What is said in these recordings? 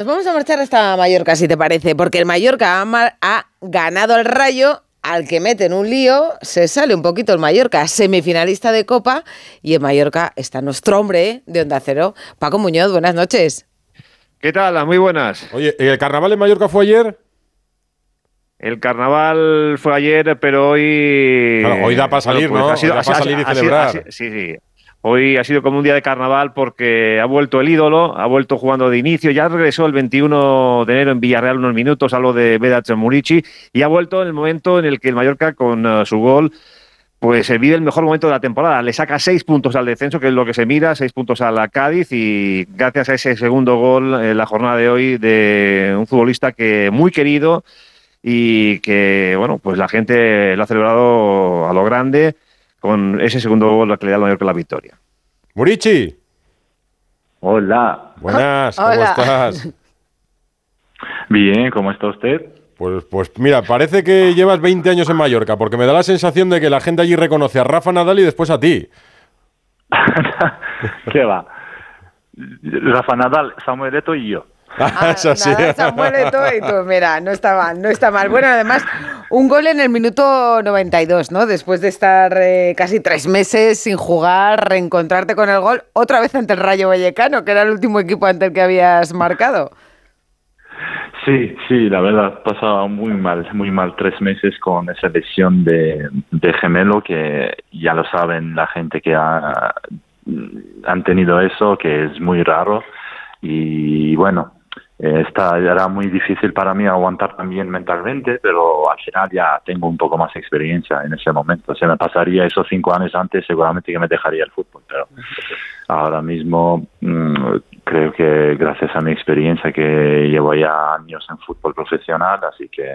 Nos vamos a marchar hasta Mallorca, si te parece, porque el Mallorca ha, ha ganado al Rayo al que mete en un lío, se sale un poquito el Mallorca, semifinalista de Copa, y en Mallorca está nuestro hombre de Onda Cero, Paco Muñoz, buenas noches. ¿Qué tal? Muy buenas. Oye, ¿el carnaval en Mallorca fue ayer? El carnaval fue ayer, pero hoy... hoy da para salir, pues ¿no? Ha sido, da para salir y celebrar. sí, sí. Hoy ha sido como un día de carnaval porque ha vuelto el ídolo, ha vuelto jugando de inicio, ya regresó el 21 de enero en Villarreal unos minutos, hablo de Vedat Murici, y ha vuelto en el momento en el que el Mallorca con uh, su gol pues se vive el mejor momento de la temporada. Le saca seis puntos al descenso, que es lo que se mira, seis puntos a la Cádiz, y gracias a ese segundo gol en la jornada de hoy de un futbolista que muy querido y que, bueno, pues la gente lo ha celebrado a lo grande con ese segundo gol que le da al Mallorca la victoria. Murici. Hola. Buenas, ¿cómo Hola. estás? Bien, ¿cómo está usted? Pues, pues mira, parece que llevas 20 años en Mallorca, porque me da la sensación de que la gente allí reconoce a Rafa Nadal y después a ti. ¿Qué va? Rafa Nadal, Samuel Eto'o y yo. Ah, Es así. nada, Samuel Eto'o y tú, mira, no está mal, no está mal. Bueno, además, un gol en el minuto 92, ¿no? Después de estar eh, casi tres meses sin jugar, reencontrarte con el gol, otra vez ante el Rayo Vallecano, que era el último equipo ante el que habías marcado. Sí, sí, la verdad, pasaba muy mal, muy mal tres meses con esa lesión de, de gemelo que ya lo saben la gente que ha, han tenido eso, que es muy raro. Y bueno, eh, está, era muy difícil para mí aguantar también mentalmente, pero al final ya tengo un poco más experiencia en ese momento. Se me pasaría esos cinco años antes, seguramente que me dejaría el fútbol, pero ahora mismo mm, creo que gracias a mi experiencia que llevo ya años en fútbol profesional, así que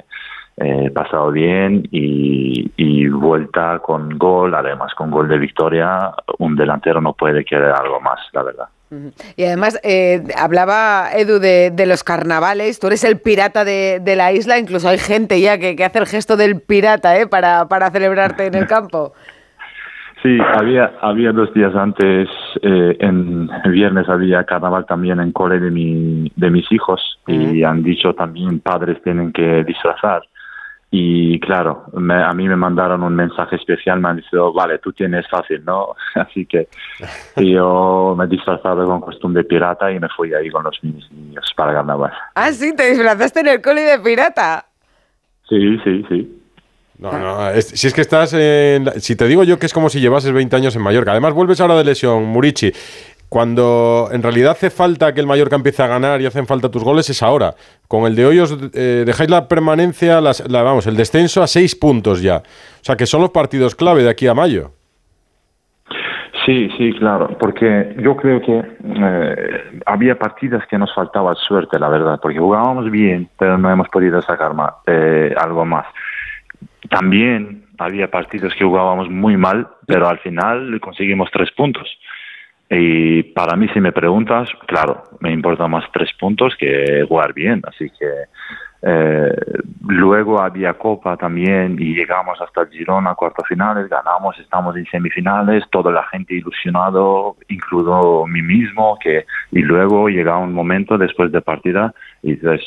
eh, he pasado bien y, y vuelta con gol, además con gol de victoria, un delantero no puede querer algo más, la verdad. Y además, eh, hablaba Edu de, de los carnavales, tú eres el pirata de, de la isla, incluso hay gente ya que, que hace el gesto del pirata ¿eh? para, para celebrarte en el campo. Sí, había, había dos días antes, eh, en el viernes había carnaval también en cole de, mi, de mis hijos y han dicho también padres tienen que disfrazar. Y claro, me- a mí me mandaron un mensaje especial, me han dicho, vale, tú tienes fácil, ¿no? Así que yo me he disfrazado con costumbre pirata y me fui ahí con los mis niños para carnaval. Ah, sí, te disfrazaste en el cole de pirata. Sí, sí, sí. No, no, es- si es que estás en... la- Si te digo yo que es como si llevases 20 años en Mallorca. Además, vuelves ahora de lesión, Murici. Cuando en realidad hace falta que el Mallorca empiece a ganar y hacen falta tus goles es ahora. Con el de hoy os eh, dejáis la permanencia, las- la, vamos, el descenso a seis puntos ya. O sea que son los partidos clave de aquí a mayo. Sí, sí, claro, porque yo creo que eh, había partidas que nos faltaba suerte, la verdad, porque jugábamos bien, pero no hemos podido sacar más, eh, algo más. También había partidos que jugábamos muy mal, pero al final conseguimos tres puntos. Y para mí, si me preguntas, claro, me importa más tres puntos que jugar bien, así que eh, luego había Copa también y llegamos hasta el Girona, cuartos finales, ganamos, estamos en semifinales, toda la gente ilusionado, incluido mí mismo, que y luego llega un momento después de partida y dices,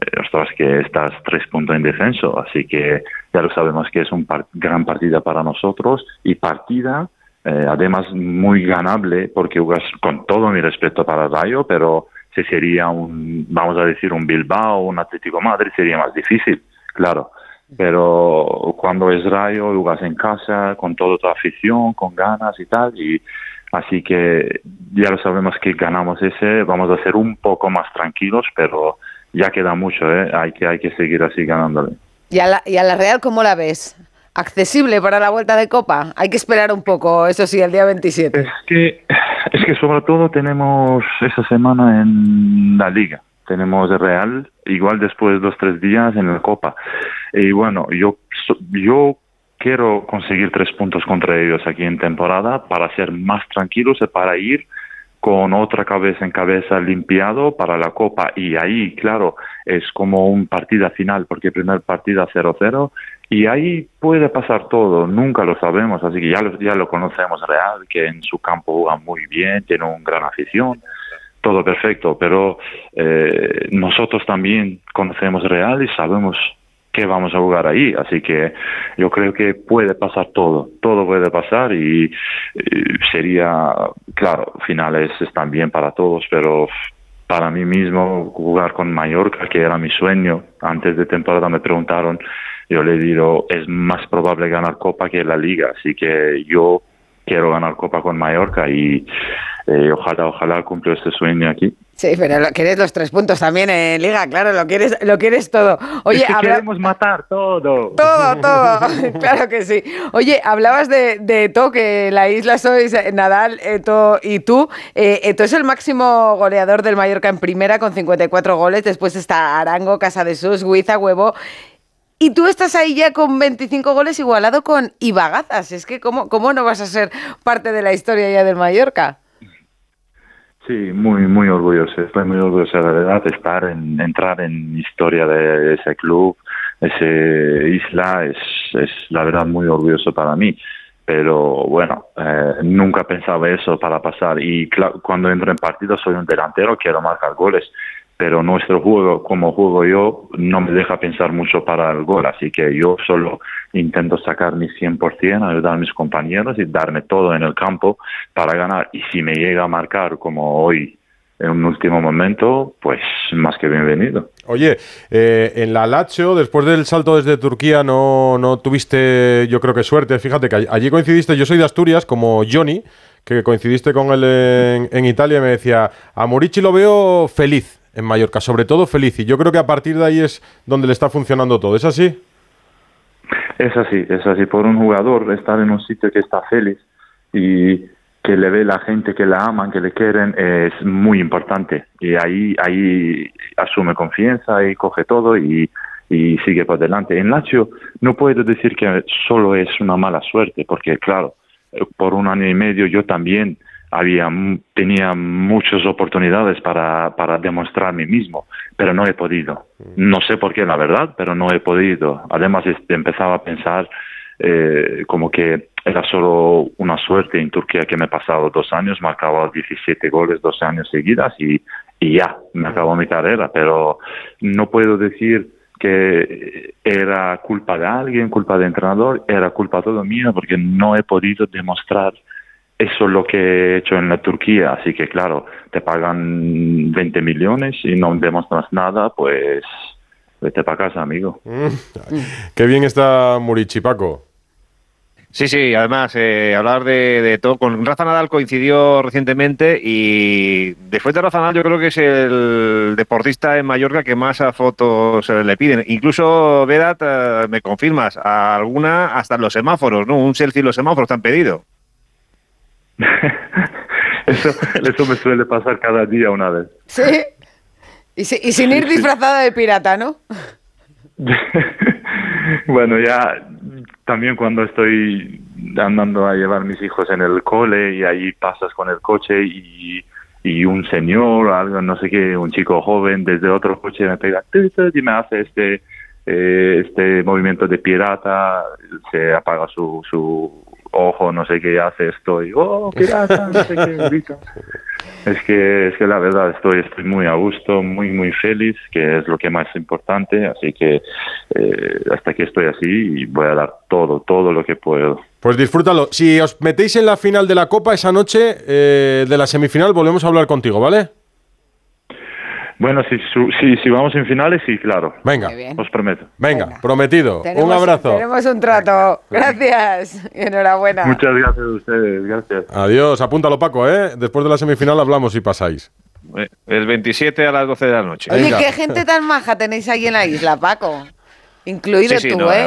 eh, ostras, que estás tres puntos en descenso, así que ya lo sabemos que es un par- gran partida para nosotros y partida eh, además muy ganable porque con todo mi respeto para Rayo, pero si sería un, vamos a decir, un Bilbao un Atlético Madrid sería más difícil, claro. Pero cuando es Rayo, jugas en casa, con toda tu afición, con ganas y tal, y así que ya lo sabemos que ganamos ese, vamos a ser un poco más tranquilos, pero ya queda mucho, ¿eh? hay, que, hay que seguir así ganándole. ¿Y a, la, ¿Y a la Real cómo la ves? ¿Accesible para la vuelta de Copa? Hay que esperar un poco, eso sí, el día 27. Es que, es que sobre todo tenemos esa semana en la liga. Tenemos el Real, igual después dos tres días en la Copa. Y bueno, yo, yo quiero conseguir tres puntos contra ellos aquí en temporada para ser más tranquilos y para ir con otra cabeza en cabeza limpiado para la Copa. Y ahí, claro, es como un partida final, porque primer partida 0-0 y ahí puede pasar todo, nunca lo sabemos, así que ya lo, ya lo conocemos Real, que en su campo juega muy bien, tiene una gran afición, todo perfecto, pero eh, nosotros también conocemos Real y sabemos que vamos a jugar ahí, así que yo creo que puede pasar todo, todo puede pasar y, y sería, claro, finales están bien para todos, pero para mí mismo jugar con Mallorca, que era mi sueño, antes de temporada me preguntaron, yo le digo, es más probable ganar Copa que la Liga, así que yo quiero ganar Copa con Mallorca y eh, ojalá, ojalá cumplo este sueño aquí. Sí, pero lo, quieres los tres puntos también en Liga, claro, lo quieres, lo quieres todo. Oye, es que habla- queremos matar todo. Todo, todo, claro que sí. Oye, hablabas de, de Eto, que la isla sois eh, Nadal, Eto y tú. Eh, Eto es el máximo goleador del Mallorca en primera con 54 goles. Después está Arango, Casa de Sus, Huiza, Huevo. Y tú estás ahí ya con 25 goles igualado con Ibagazas. Es que, ¿cómo, ¿cómo no vas a ser parte de la historia ya del Mallorca? Sí, muy, muy orgulloso. Estoy muy orgulloso de verdad de estar en, entrar en historia de ese club, ese isla. Es, es la verdad muy orgulloso para mí. Pero bueno, eh, nunca pensaba eso para pasar. Y cuando entro en partido soy un delantero, quiero marcar goles. Pero nuestro juego, como juego yo, no me deja pensar mucho para el gol. Así que yo solo intento sacar mi 100%, ayudar a mis compañeros y darme todo en el campo para ganar. Y si me llega a marcar como hoy en un último momento, pues más que bienvenido. Oye, eh, en la Lazio, después del salto desde Turquía, no, no tuviste, yo creo que suerte. Fíjate que allí coincidiste, yo soy de Asturias, como Johnny, que coincidiste con él en, en Italia, y me decía, a Morici lo veo feliz en Mallorca, sobre todo feliz. Y yo creo que a partir de ahí es donde le está funcionando todo. ¿Es así? Es así, es así. Por un jugador, estar en un sitio que está feliz y que le ve la gente que la aman, que le quieren, es muy importante. Y ahí, ahí asume confianza y coge todo y, y sigue por delante. En Lazio no puedo decir que solo es una mala suerte, porque claro, por un año y medio yo también había tenía muchas oportunidades para, para demostrar mí mismo, pero no he podido. No sé por qué, la verdad, pero no he podido. Además, este, empezaba a pensar eh, como que era solo una suerte en Turquía que me he pasado dos años, marcaba 17 goles dos años seguidas y, y ya, me acabó mi carrera, pero no puedo decir que era culpa de alguien, culpa del entrenador, era culpa todo mía porque no he podido demostrar eso es lo que he hecho en la Turquía, así que claro, te pagan 20 millones y no demuestras nada, pues vete para casa, amigo. Qué bien está Murici, Paco. Sí, sí, además, eh, hablar de, de todo. Con Rafa Nadal coincidió recientemente y después de Rafa Nadal yo creo que es el deportista en Mallorca que más a fotos eh, le piden. Incluso, Vedat, eh, me confirmas, a alguna hasta en los semáforos, ¿no? Un selfie en los semáforos te han pedido. eso, eso me suele pasar cada día una vez. Sí. Y, si- y sin ir disfrazada de pirata, ¿no? bueno, ya también cuando estoy andando a llevar mis hijos en el cole y ahí pasas con el coche y, y un señor, algo, no sé qué, un chico joven desde otro coche me pega y me hace este eh, este movimiento de pirata, se apaga su, su ojo, no sé qué hace esto y oh pirata, no sé qué grita. Es que, es que la verdad estoy, estoy muy a gusto, muy, muy feliz, que es lo que más importante, así que eh, hasta que estoy así y voy a dar todo, todo lo que puedo. Pues disfrútalo. Si os metéis en la final de la Copa esa noche, eh, de la semifinal, volvemos a hablar contigo, ¿vale? Bueno, si, su- si, si vamos en finales, sí, claro, Venga, os prometo. venga, Venga. prometido. Tenemos- Un abrazo. Tenemos un trato. Gracias. Y enhorabuena. Muchas gracias a ustedes, gracias. Adiós, apúntalo Paco, ¿eh? Después de la semifinal hablamos si pasáis. Eh, El 27 a las 12 de la noche. Oye, Venga. qué gente tan maja tenéis ahí en la isla, Paco. Incluido Sí, sí, tú, no, ¿eh? te